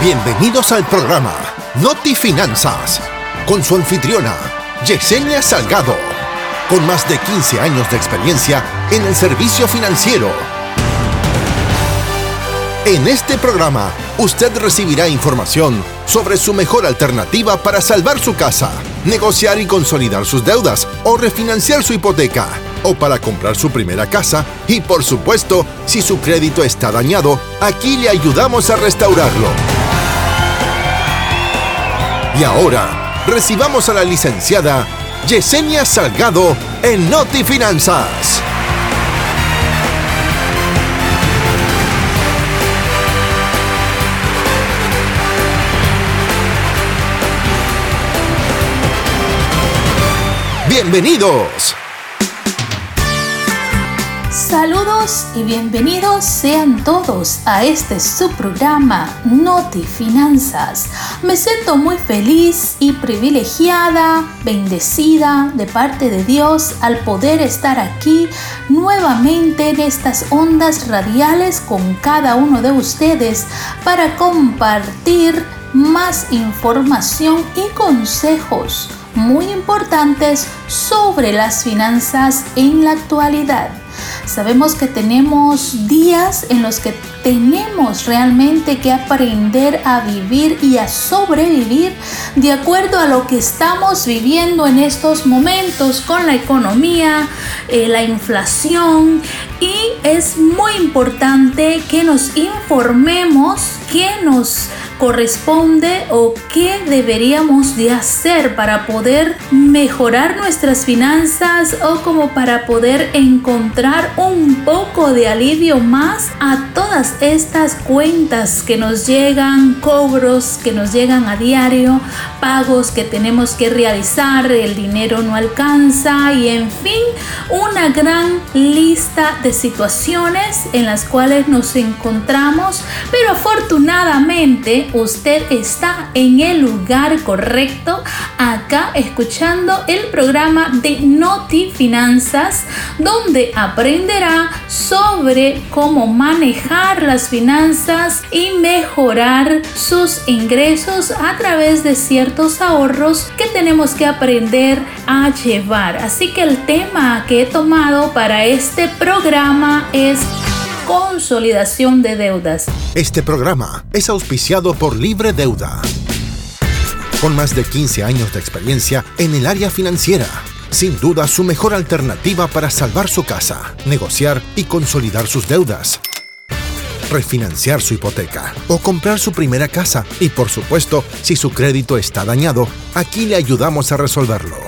Bienvenidos al programa Noti Finanzas con su anfitriona Yesenia Salgado, con más de 15 años de experiencia en el servicio financiero. En este programa, usted recibirá información sobre su mejor alternativa para salvar su casa, negociar y consolidar sus deudas o refinanciar su hipoteca o para comprar su primera casa y por supuesto, si su crédito está dañado, aquí le ayudamos a restaurarlo. Y ahora, recibamos a la licenciada Yesenia Salgado en Noti Finanzas. Bienvenidos. Saludos y bienvenidos sean todos a este subprograma Noti Finanzas. Me siento muy feliz y privilegiada, bendecida de parte de Dios al poder estar aquí nuevamente en estas ondas radiales con cada uno de ustedes para compartir más información y consejos muy importantes sobre las finanzas en la actualidad. Sabemos que tenemos días en los que tenemos realmente que aprender a vivir y a sobrevivir de acuerdo a lo que estamos viviendo en estos momentos con la economía, eh, la inflación y es muy importante que nos informemos, que nos corresponde o qué deberíamos de hacer para poder mejorar nuestras finanzas o como para poder encontrar un poco de alivio más a todas estas cuentas que nos llegan, cobros que nos llegan a diario, pagos que tenemos que realizar, el dinero no alcanza y en fin, una gran lista de situaciones en las cuales nos encontramos, pero afortunadamente usted está en el lugar correcto, acá escuchando el programa de Noti Finanzas, donde aprenderá sobre cómo manejar las finanzas y mejorar sus ingresos a través de ciertos ahorros que tenemos que aprender a llevar. Así que el tema que he tomado para este programa es consolidación de deudas. Este programa es auspiciado por Libre Deuda. Con más de 15 años de experiencia en el área financiera, sin duda su mejor alternativa para salvar su casa, negociar y consolidar sus deudas refinanciar su hipoteca o comprar su primera casa. Y por supuesto, si su crédito está dañado, aquí le ayudamos a resolverlo.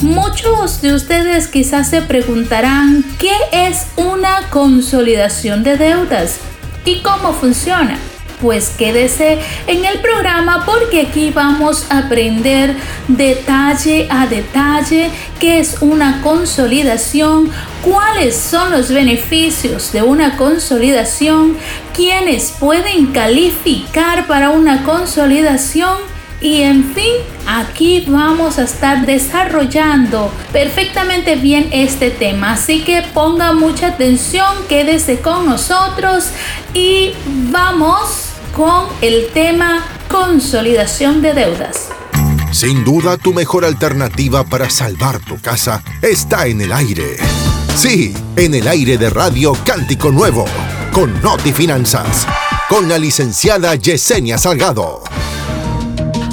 Muchos de ustedes quizás se preguntarán qué es una consolidación de deudas y cómo funciona. Pues quédese en el programa porque aquí vamos a aprender detalle a detalle qué es una consolidación, cuáles son los beneficios de una consolidación, quiénes pueden calificar para una consolidación y en fin, aquí vamos a estar desarrollando perfectamente bien este tema. Así que ponga mucha atención, quédese con nosotros y vamos con el tema consolidación de deudas. Sin duda, tu mejor alternativa para salvar tu casa está en el aire. Sí, en el aire de Radio Cántico Nuevo, con Noti Finanzas, con la licenciada Yesenia Salgado.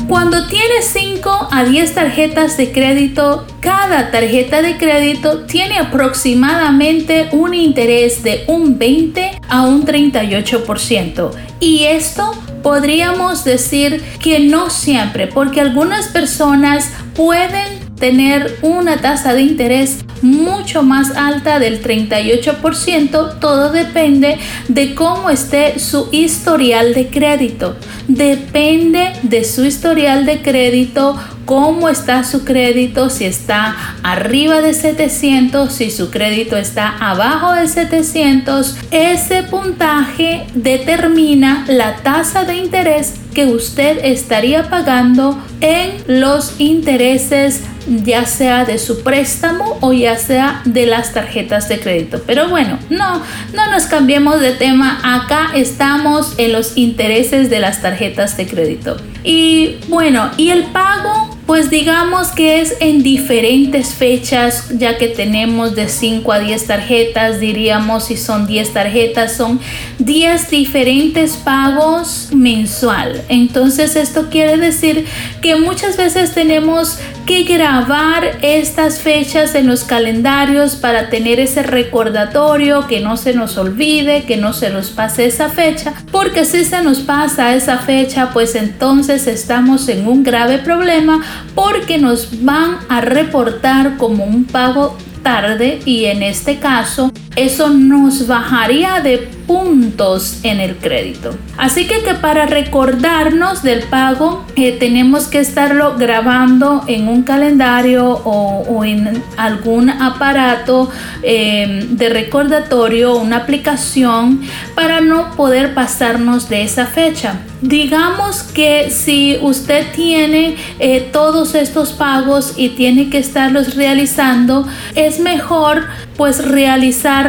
Cuando tienes 5 a 10 tarjetas de crédito, cada tarjeta de crédito tiene aproximadamente un interés de un 20 a un 38%. Y esto podríamos decir que no siempre, porque algunas personas pueden tener una tasa de interés mucho más alta del 38%, todo depende de cómo esté su historial de crédito. Depende de su historial de crédito, cómo está su crédito, si está arriba de 700, si su crédito está abajo de 700. Ese puntaje determina la tasa de interés que usted estaría pagando en los intereses ya sea de su préstamo o ya sea de las tarjetas de crédito. Pero bueno, no, no nos cambiemos de tema. Acá estamos en los intereses de las tarjetas de crédito. Y bueno, y el pago pues digamos que es en diferentes fechas, ya que tenemos de 5 a 10 tarjetas, diríamos si son 10 tarjetas, son 10 diferentes pagos mensual. Entonces esto quiere decir que muchas veces tenemos que grabar estas fechas en los calendarios para tener ese recordatorio, que no se nos olvide, que no se nos pase esa fecha, porque si se nos pasa esa fecha, pues entonces estamos en un grave problema porque nos van a reportar como un pago tarde y en este caso eso nos bajaría de puntos en el crédito. Así que, para recordarnos del pago eh, tenemos que estarlo grabando en un calendario o, en algún aparato eh, de recordatorio, una aplicación para no poder pasarnos de esa fecha. Digamos que si usted tiene eh, todos estos pagos y tiene que estarlos realizando, es mejor pues realizarlos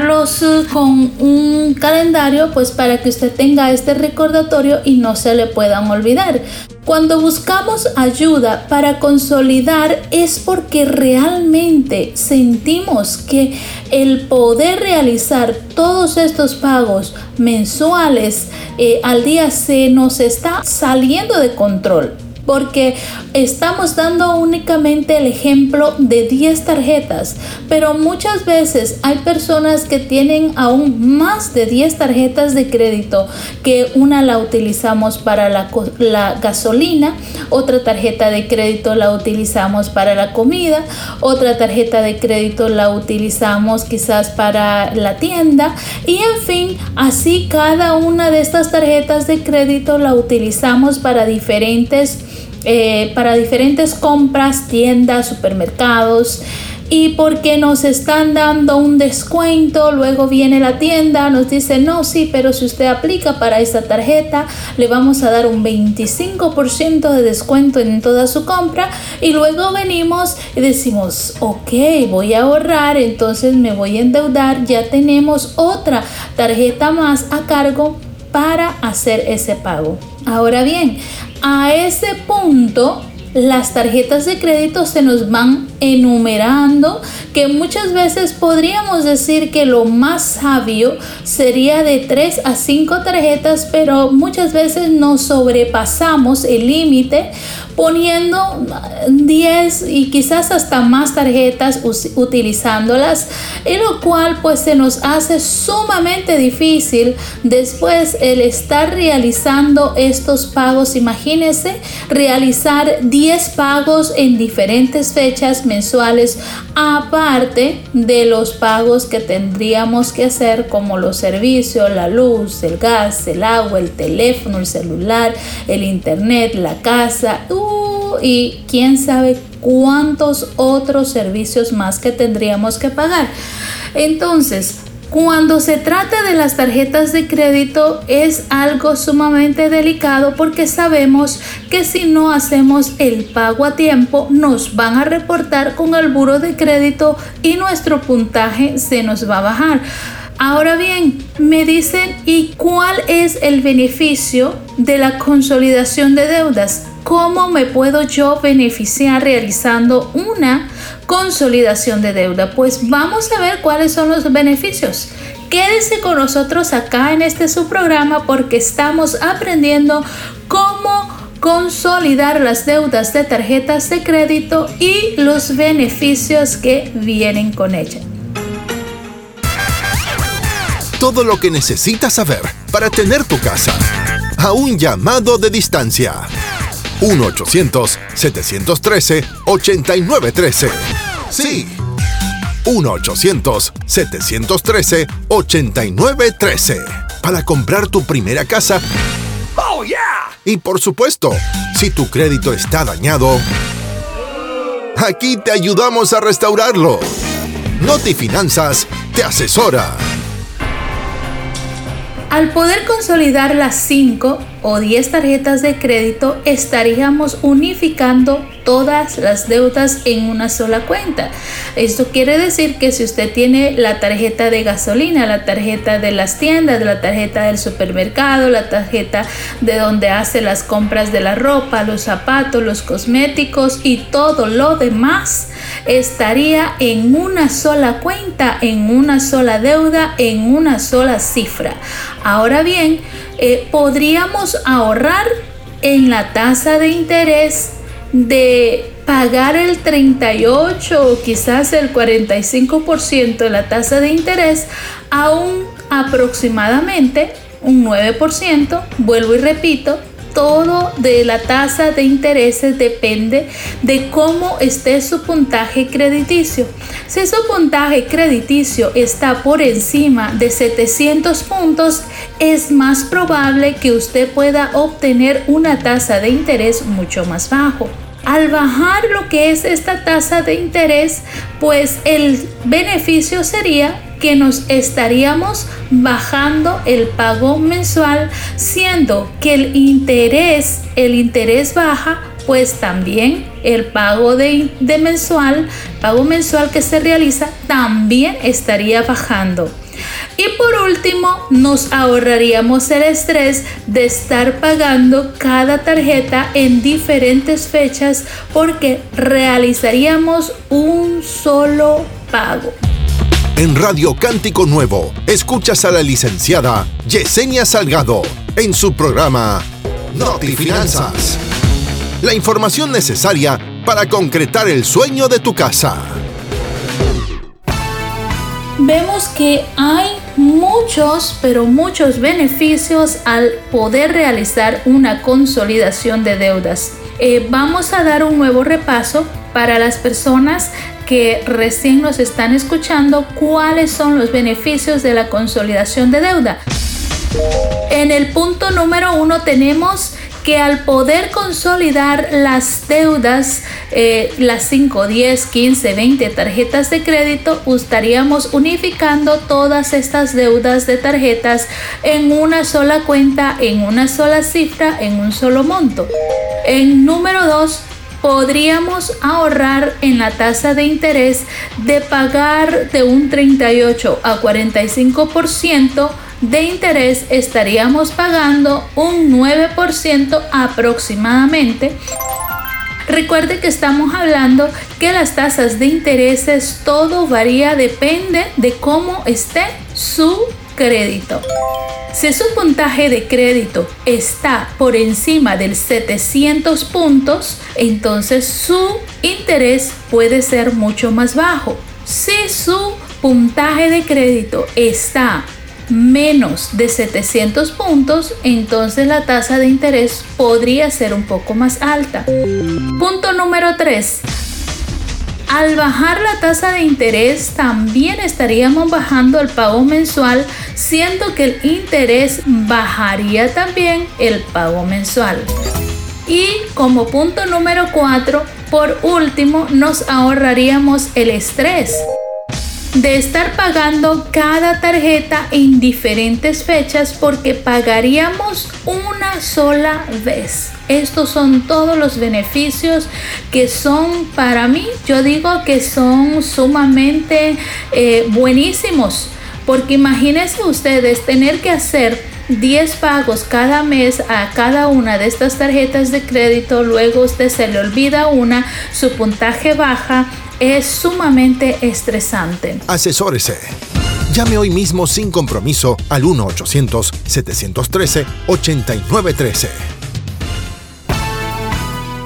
con un calendario pues para que usted tenga este recordatorio y no se le puedan olvidar. Cuando buscamos ayuda para consolidar es porque realmente sentimos que el poder realizar todos estos pagos mensuales eh, al día se nos está saliendo de control porque estamos dando únicamente el ejemplo de 10 tarjetas, pero muchas veces hay personas que tienen aún más de 10 tarjetas de crédito, que una la utilizamos para la, gasolina, otra tarjeta de crédito la utilizamos para la comida, otra tarjeta de crédito la utilizamos quizás para la tienda y en fin, así cada una de estas tarjetas de crédito la utilizamos para diferentes eh, para diferentes compras, tiendas, supermercados. Y porque nos están dando un descuento, luego viene la tienda, nos dice, no, sí, pero si usted aplica para esta tarjeta, le vamos a dar un 25% de descuento en toda su compra. Y luego venimos y decimos, ok, voy a ahorrar, entonces me voy a endeudar, ya tenemos otra tarjeta más a cargo para hacer ese pago. Ahora bien, a ese punto las tarjetas de crédito se nos van enumerando que muchas veces podríamos decir que lo más sabio sería de 3 a 5 tarjetas pero muchas veces nos sobrepasamos el límite poniendo 10 y quizás hasta más tarjetas utilizándolas, en lo cual pues se nos hace sumamente difícil después el estar realizando estos pagos. Imagínense realizar 10 pagos en diferentes fechas mensuales aparte de los pagos que tendríamos que hacer como los servicios, la luz, el gas, el agua, el teléfono, el celular, el internet, la casa y quién sabe cuántos otros servicios más que tendríamos que pagar. Entonces, cuando se trata de las tarjetas de crédito es algo sumamente delicado porque sabemos que si no hacemos el pago a tiempo nos van a reportar con el buro de crédito y nuestro puntaje se nos va a bajar. Ahora bien, me dicen, ¿y cuál es el beneficio de la consolidación de deudas? ¿Cómo me puedo yo beneficiar realizando una consolidación de deuda? Pues vamos a ver cuáles son los beneficios. Quédese con nosotros acá en este subprograma porque estamos aprendiendo cómo consolidar las deudas de tarjetas de crédito y los beneficios que vienen con ella. Todo lo que necesitas saber para tener tu casa a un llamado de distancia. 1-800-713-8913. Sí. 1-800-713-8913. Para comprar tu primera casa. ¡Oh, yeah! Y por supuesto, si tu crédito está dañado, aquí te ayudamos a restaurarlo. Notifinanzas te asesora. Al poder consolidar las 5 o 10 tarjetas de crédito, estaríamos unificando todas las deudas en una sola cuenta. Esto quiere decir que si usted tiene la tarjeta de gasolina, la tarjeta de las tiendas, la tarjeta del supermercado, la tarjeta de donde hace las compras de la ropa, los zapatos, los cosméticos y todo lo demás, estaría en una sola cuenta, en una sola deuda, en una sola cifra. Ahora bien, eh, podríamos ahorrar en la tasa de interés de pagar el 38 o quizás el 45% de la tasa de interés a un aproximadamente un 9%, vuelvo y repito, todo de la tasa de intereses depende de cómo esté su puntaje crediticio. Si su puntaje crediticio está por encima de 700 puntos, es más probable que usted pueda obtener una tasa de interés mucho más bajo. Al bajar lo que es esta tasa de interés, pues el beneficio sería que nos estaríamos bajando el pago mensual, siendo que el interés, el interés baja, pues también el pago de, de mensual, pago mensual que se realiza, también estaría bajando. Y por último, nos ahorraríamos el estrés de estar pagando cada tarjeta en diferentes fechas porque realizaríamos un solo pago. En Radio Cántico Nuevo, escuchas a la licenciada Yesenia Salgado en su programa Notifinanzas. La información necesaria para concretar el sueño de tu casa. Vemos que hay muchos, pero muchos beneficios al poder realizar una consolidación de deudas. Eh, vamos a dar un nuevo repaso para las personas que recién nos están escuchando cuáles son los beneficios de la consolidación de deuda. En el punto número uno tenemos que al poder consolidar las deudas, eh, las 5, 10, 15, 20 tarjetas de crédito, estaríamos unificando todas estas deudas de tarjetas en una sola cuenta, en una sola cifra, en un solo monto. En número 2, podríamos ahorrar en la tasa de interés de pagar de un 38 a 45% de interés estaríamos pagando un 9% aproximadamente. Recuerde que estamos hablando que las tasas de intereses todo varía, depende de cómo esté su crédito. Si su puntaje de crédito está por encima del 700 puntos, entonces su interés puede ser mucho más bajo. Si su puntaje de crédito está menos de 700 puntos, entonces la tasa de interés podría ser un poco más alta. Punto número 3. Al bajar la tasa de interés, también estaríamos bajando el pago mensual, siendo que el interés bajaría también el pago mensual. Y como punto número 4, por último, nos ahorraríamos el estrés de estar pagando cada tarjeta en diferentes fechas porque pagaríamos una sola vez. Estos son todos los beneficios que son para mí, yo digo que son sumamente eh, buenísimos. Porque imagínense ustedes tener que hacer 10 pagos cada mes a cada una de estas tarjetas de crédito, luego usted se le olvida una, su puntaje baja, es sumamente estresante. Asesórese. Llame hoy mismo sin compromiso al 1-800-713-8913.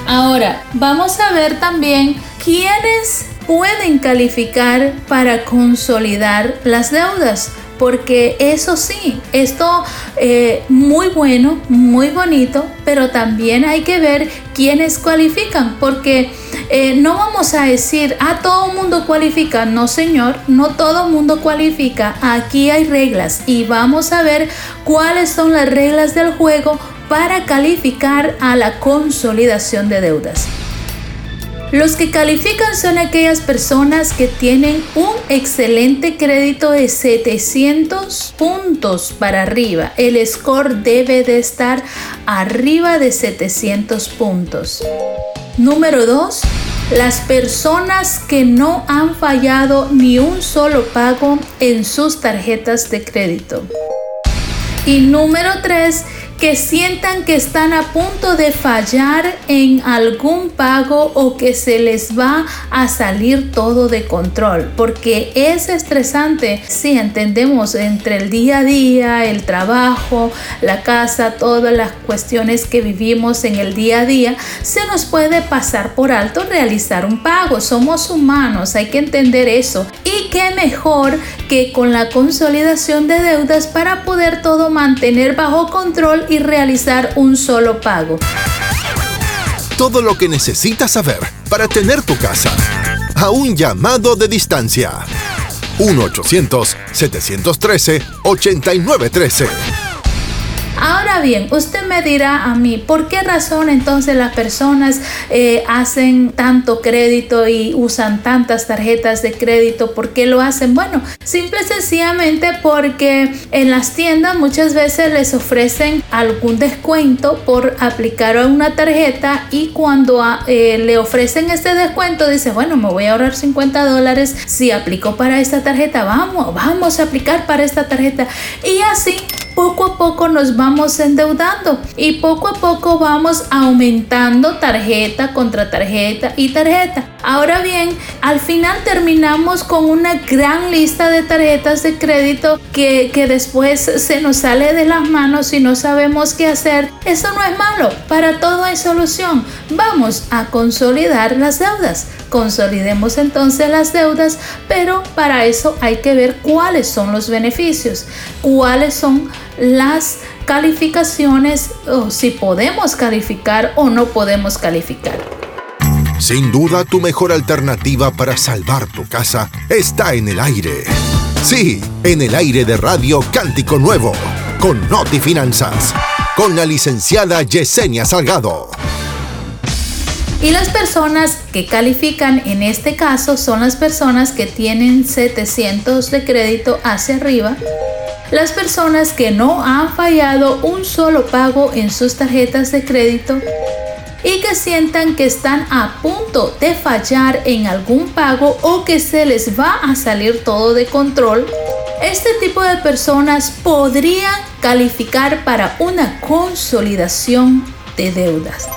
Ahora, vamos a ver también quiénes pueden calificar para consolidar las deudas porque eso sí, esto eh, muy bueno, muy bonito, pero también hay que ver quiénes cualifican, porque eh, no vamos a decir, a ah, todo mundo cualifica, no señor, no todo mundo cualifica, aquí hay reglas y vamos a ver cuáles son las reglas del juego para calificar a la consolidación de deudas. Los que califican son aquellas personas que tienen un excelente crédito de 700 puntos para arriba. El score debe de estar arriba de 700 puntos. Número 2. Las personas que no han fallado ni un solo pago en sus tarjetas de crédito. Y número 3 que sientan que están a punto de fallar en algún pago o que se les va a salir todo de control, porque es estresante si entendemos entre el día a día, el trabajo, la casa, todas las cuestiones que vivimos en el día a día, se nos puede pasar por alto realizar un pago. Somos humanos, hay que entender eso. Y qué mejor que con la consolidación de deudas para poder todo mantener bajo control y realizar un solo pago. Todo lo que necesitas saber para tener tu casa a un llamado de distancia. 1-800-713-8913. Bien, usted me dirá a mí, ¿por qué razón entonces las personas eh, hacen tanto crédito y usan tantas tarjetas de crédito? ¿Por qué lo hacen? Bueno, simple y sencillamente porque en las tiendas muchas veces les ofrecen algún descuento por aplicar una tarjeta y cuando ah, eh, le ofrecen este descuento dice, bueno, me voy a ahorrar 50 dólares si aplico para esta tarjeta, vamos, vamos a aplicar para esta tarjeta. Y así poco a poco nos vamos endeudando y poco a poco vamos aumentando tarjeta contra tarjeta y tarjeta. Ahora bien, al final terminamos con una gran lista de tarjetas de crédito que, que después se nos sale de las manos y no sabemos qué hacer. Eso no es malo, para todo hay solución. Vamos a consolidar las deudas. Consolidemos entonces las deudas, pero para eso hay que ver cuáles son los beneficios, cuáles son las calificaciones o si podemos calificar o no podemos calificar. Sin duda tu mejor alternativa para salvar tu casa está en el aire. Sí, en el aire de Radio Cántico Nuevo, con Noti Finanzas, con la licenciada Yesenia Salgado. Y las personas que califican en este caso son las personas que tienen 700 de crédito hacia arriba las personas que no han fallado un solo pago en sus tarjetas de crédito y que sientan que están a punto de fallar en algún pago o que se les va a salir todo de control, este tipo de personas podrían calificar para una consolidación de deudas.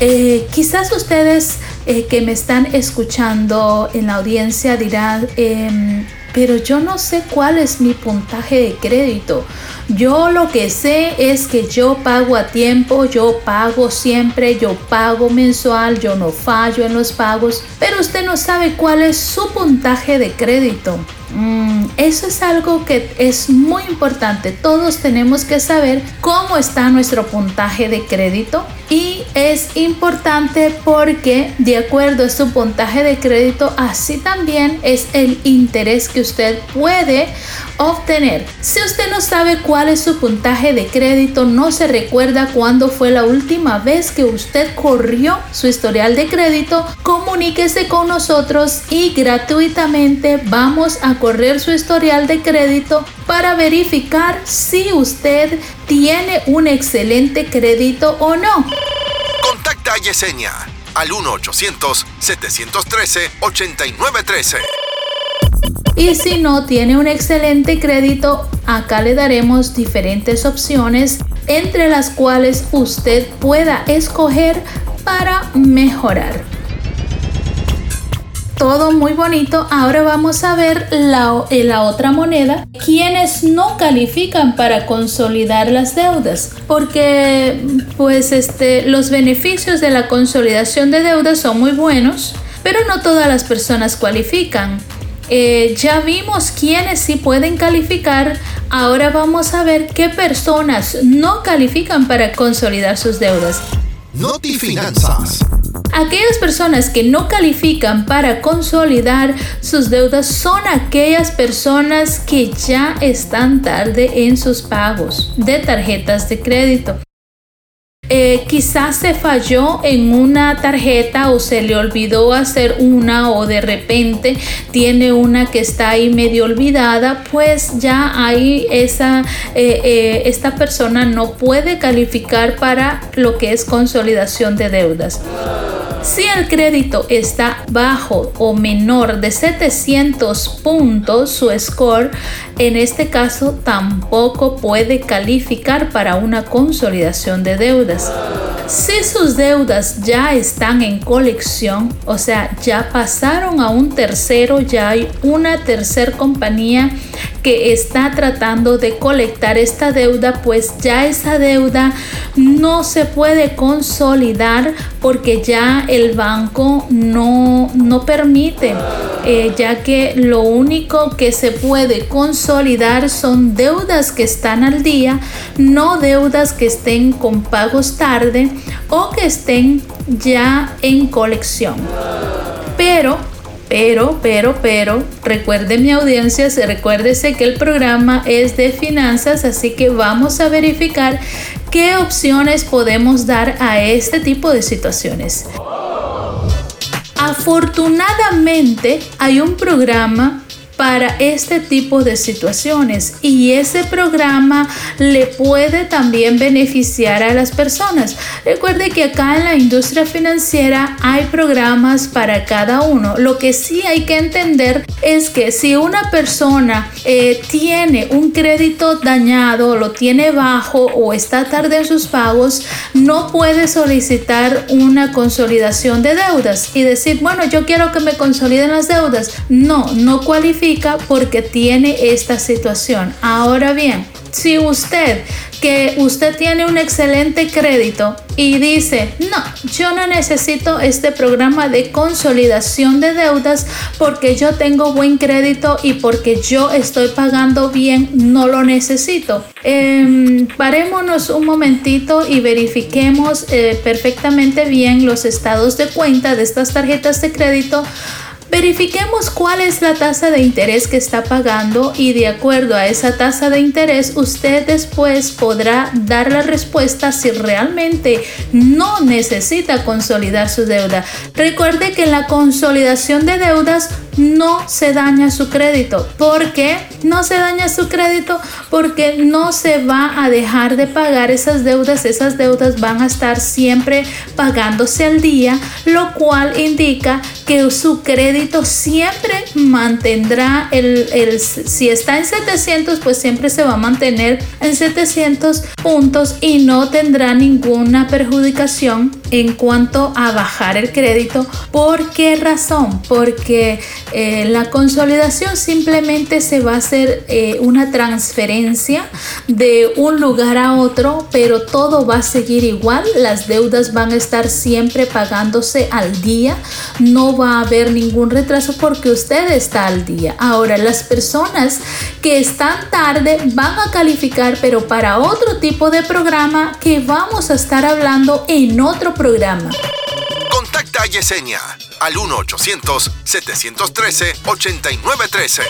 Eh, quizás ustedes eh, que me están escuchando en la audiencia dirán, em, pero yo no sé cuál es mi puntaje de crédito. Yo lo que sé es que yo pago a tiempo, yo pago siempre, yo pago mensual, yo no fallo en los pagos, pero usted no sabe cuál es su puntaje de crédito. Mm, eso es algo que es muy importante. Todos tenemos que saber cómo está nuestro puntaje de crédito y es importante porque de acuerdo a su puntaje de crédito, así también es el interés que usted puede obtener. Si usted no sabe cuál es su puntaje de crédito, no se recuerda cuándo fue la última vez que usted corrió su historial de crédito, comuníquese con nosotros y gratuitamente vamos a correr su historial de crédito para verificar si usted tiene un excelente crédito o no. Contacta a Yesenia al 1-800-713-8913. Y si no tiene un excelente crédito, acá le daremos diferentes opciones entre las cuales usted pueda escoger para mejorar todo muy bonito. Ahora vamos a ver la, eh, la, otra moneda, quienes no califican para consolidar las deudas, porque pues este, los beneficios de la consolidación de deudas son muy buenos, pero no todas las personas cualifican. Eh, ya vimos quiénes sí pueden calificar. Ahora vamos a ver qué personas no califican para consolidar sus deudas. Notifinanzas. Aquellas personas que no califican para consolidar sus deudas son aquellas personas que ya están tarde en sus pagos de tarjetas de crédito. Eh, quizás se falló en una tarjeta o se le olvidó hacer una o de repente tiene una que está ahí medio olvidada, pues ya ahí esa, eh, eh, esta persona no puede calificar para lo que es consolidación de deudas. Si el crédito está bajo o menor de 700 puntos, su score en este caso tampoco puede calificar para una consolidación de deudas. Si sus deudas ya están en colección, o sea, ya pasaron a un tercero, ya hay una tercera compañía que está tratando de colectar esta deuda, pues ya esa deuda no se puede consolidar porque ya el banco no, no permite, eh, ya que lo único que se puede consolidar son deudas que están al día, no deudas que estén con pagos tarde o que estén ya en colección. Pero pero, pero, pero, recuerde mi audiencia, recuérdese que el programa es de finanzas, así que vamos a verificar qué opciones podemos dar a este tipo de situaciones. Afortunadamente hay un programa para este tipo de situaciones y ese programa le puede también beneficiar a las personas. Recuerde que acá en la industria financiera hay programas para cada uno. Lo que sí hay que entender es que si una persona eh, tiene un crédito dañado, lo tiene bajo o está tarde en sus pagos, no puede solicitar una consolidación de deudas y decir, bueno, yo quiero que me consoliden las deudas. No, no cualifica porque tiene esta situación. Ahora bien, si usted que usted tiene un excelente crédito y dice, no, yo no necesito este programa de consolidación de deudas porque yo tengo buen crédito y porque yo estoy pagando bien, no lo necesito. Em, parémonos un momentito y verifiquemos eh, perfectamente bien los estados de cuenta de estas tarjetas de crédito Verifiquemos cuál es la tasa de interés que está pagando y de acuerdo a esa tasa de interés usted después podrá dar la respuesta si realmente no necesita consolidar su deuda. Recuerde que en la consolidación de deudas no se daña su crédito. ¿Por qué no se daña su crédito? Porque no se va a dejar de pagar esas deudas. Esas deudas van a estar siempre pagándose al día, lo cual indica que su crédito siempre mantendrá el, el si está en 700 pues siempre se va a mantener en 700 puntos y no tendrá ninguna perjudicación en cuanto a bajar el crédito. ¿Por qué razón? Porque eh, la consolidación simplemente se va a hacer eh, una transferencia de un lugar a otro, pero todo va a seguir igual. Las deudas van a estar siempre pagándose al día. No va a haber ningún retraso porque usted está al día. Ahora, las personas que están tarde van a calificar, pero para otro tipo de programa que vamos a estar hablando en otro programa. Contacta a Yesenia al 1-800-713-8913.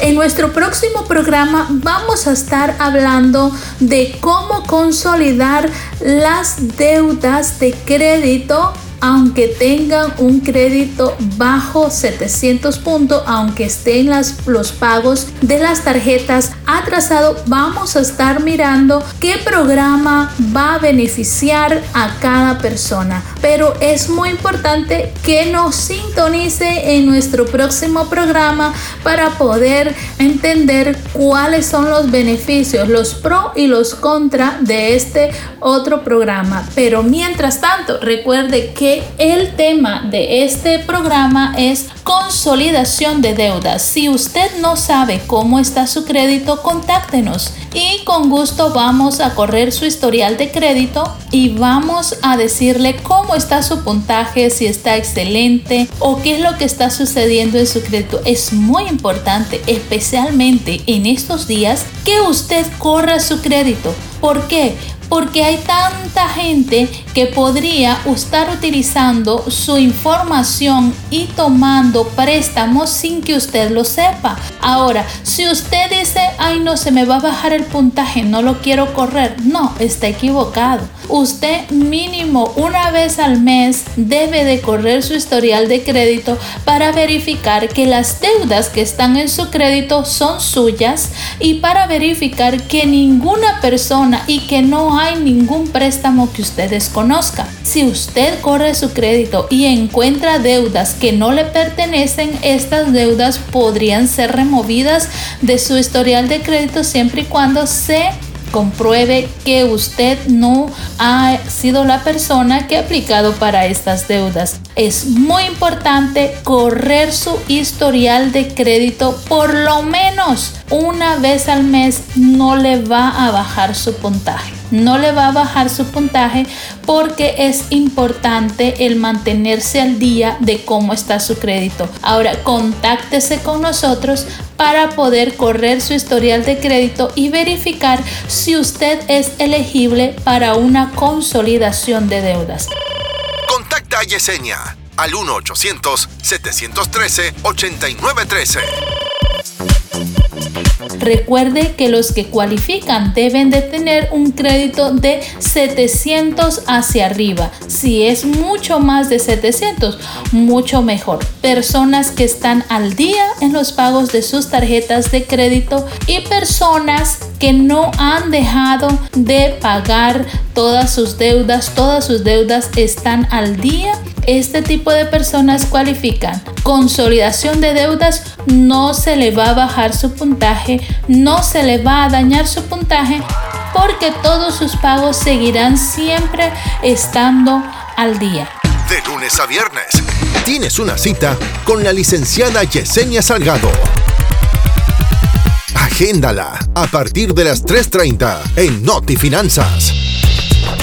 En nuestro próximo programa vamos a estar hablando de cómo consolidar las deudas de crédito aunque tengan un crédito bajo 700 puntos, aunque estén los pagos de las tarjetas atrasado, vamos a estar mirando qué programa va a beneficiar a cada persona. Pero es muy importante que nos sintonice en nuestro próximo programa para poder entender cuáles son los beneficios, los pro y los contra de este otro programa. Pero mientras tanto, recuerde que el tema de este programa es consolidación de deudas. Si usted no sabe cómo está su crédito, contáctenos y con gusto vamos a correr su historial de crédito y vamos a decirle cómo está su puntaje, si está excelente o qué es lo que está sucediendo en su crédito. Es muy importante, especialmente en estos días, que usted corra su crédito ¿Por qué? Porque hay tanta gente que podría estar utilizando su información y tomando préstamos sin que usted lo sepa. Ahora, si usted dice, ay no, se me va a bajar el puntaje, no lo quiero correr, no, está equivocado. Usted mínimo una vez al mes debe de correr su historial de crédito para verificar que las deudas que están en su crédito son suyas y para verificar que ninguna persona y que no hay ningún préstamo que usted desconozca. Si usted corre su crédito y encuentra deudas que no le pertenecen, estas deudas podrían ser removidas de su historial de crédito siempre y cuando se compruebe que usted no ha sido la persona que ha aplicado para estas deudas. Es muy importante correr su historial de crédito por lo menos una vez al mes no le va a bajar su puntaje. No le va a bajar su puntaje porque es importante el mantenerse al día de cómo está su crédito. Ahora, contáctese con nosotros para poder correr su historial de crédito y verificar si usted es elegible para una consolidación de deudas. Contacta a Yesenia al 1-800-713-8913. Recuerde que los que cualifican deben de tener un crédito de 700 hacia arriba. Si es mucho más de 700, mucho mejor. Personas que están al día en los pagos de sus tarjetas de crédito y personas que no han dejado de pagar todas sus deudas, todas sus deudas están al día este tipo de personas cualifican. Consolidación de deudas no se le va a bajar su puntaje, no se le va a dañar su puntaje porque todos sus pagos seguirán siempre estando al día. De lunes a viernes, tienes una cita con la licenciada Yesenia Salgado. Agéndala a partir de las 3.30 en Noti Finanzas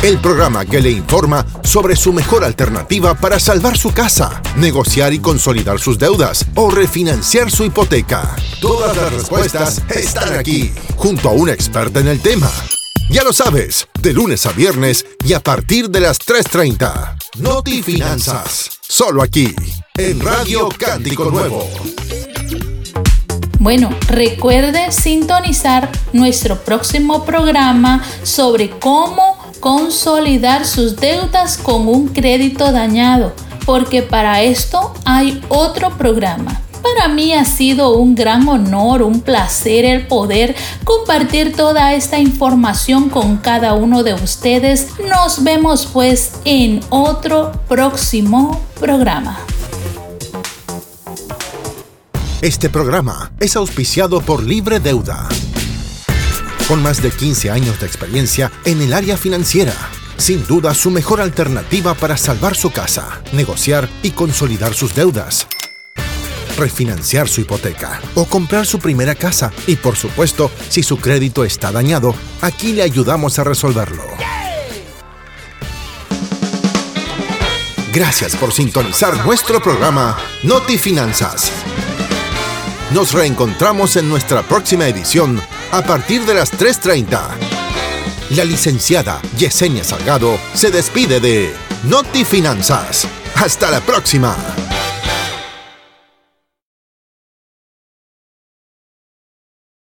el programa que le informa sobre su mejor alternativa para salvar su casa, negociar y consolidar sus deudas o refinanciar su hipoteca. Todas las respuestas están aquí, junto a una experta en el tema. Ya lo sabes, de lunes a viernes y a partir de las 3.30. Noti Finanzas, solo aquí, en Radio Cántico Nuevo. Bueno, recuerde sintonizar nuestro próximo programa sobre cómo consolidar sus deudas con un crédito dañado, porque para esto hay otro programa. Para mí ha sido un gran honor, un placer el poder compartir toda esta información con cada uno de ustedes. Nos vemos pues en otro próximo programa. Este programa es auspiciado por Libre Deuda con más de 15 años de experiencia en el área financiera. Sin duda, su mejor alternativa para salvar su casa, negociar y consolidar sus deudas, refinanciar su hipoteca o comprar su primera casa. Y por supuesto, si su crédito está dañado, aquí le ayudamos a resolverlo. Gracias por sintonizar nuestro programa Noti Finanzas. Nos reencontramos en nuestra próxima edición a partir de las 3.30. La licenciada Yesenia Salgado se despide de Noti Finanzas. Hasta la próxima.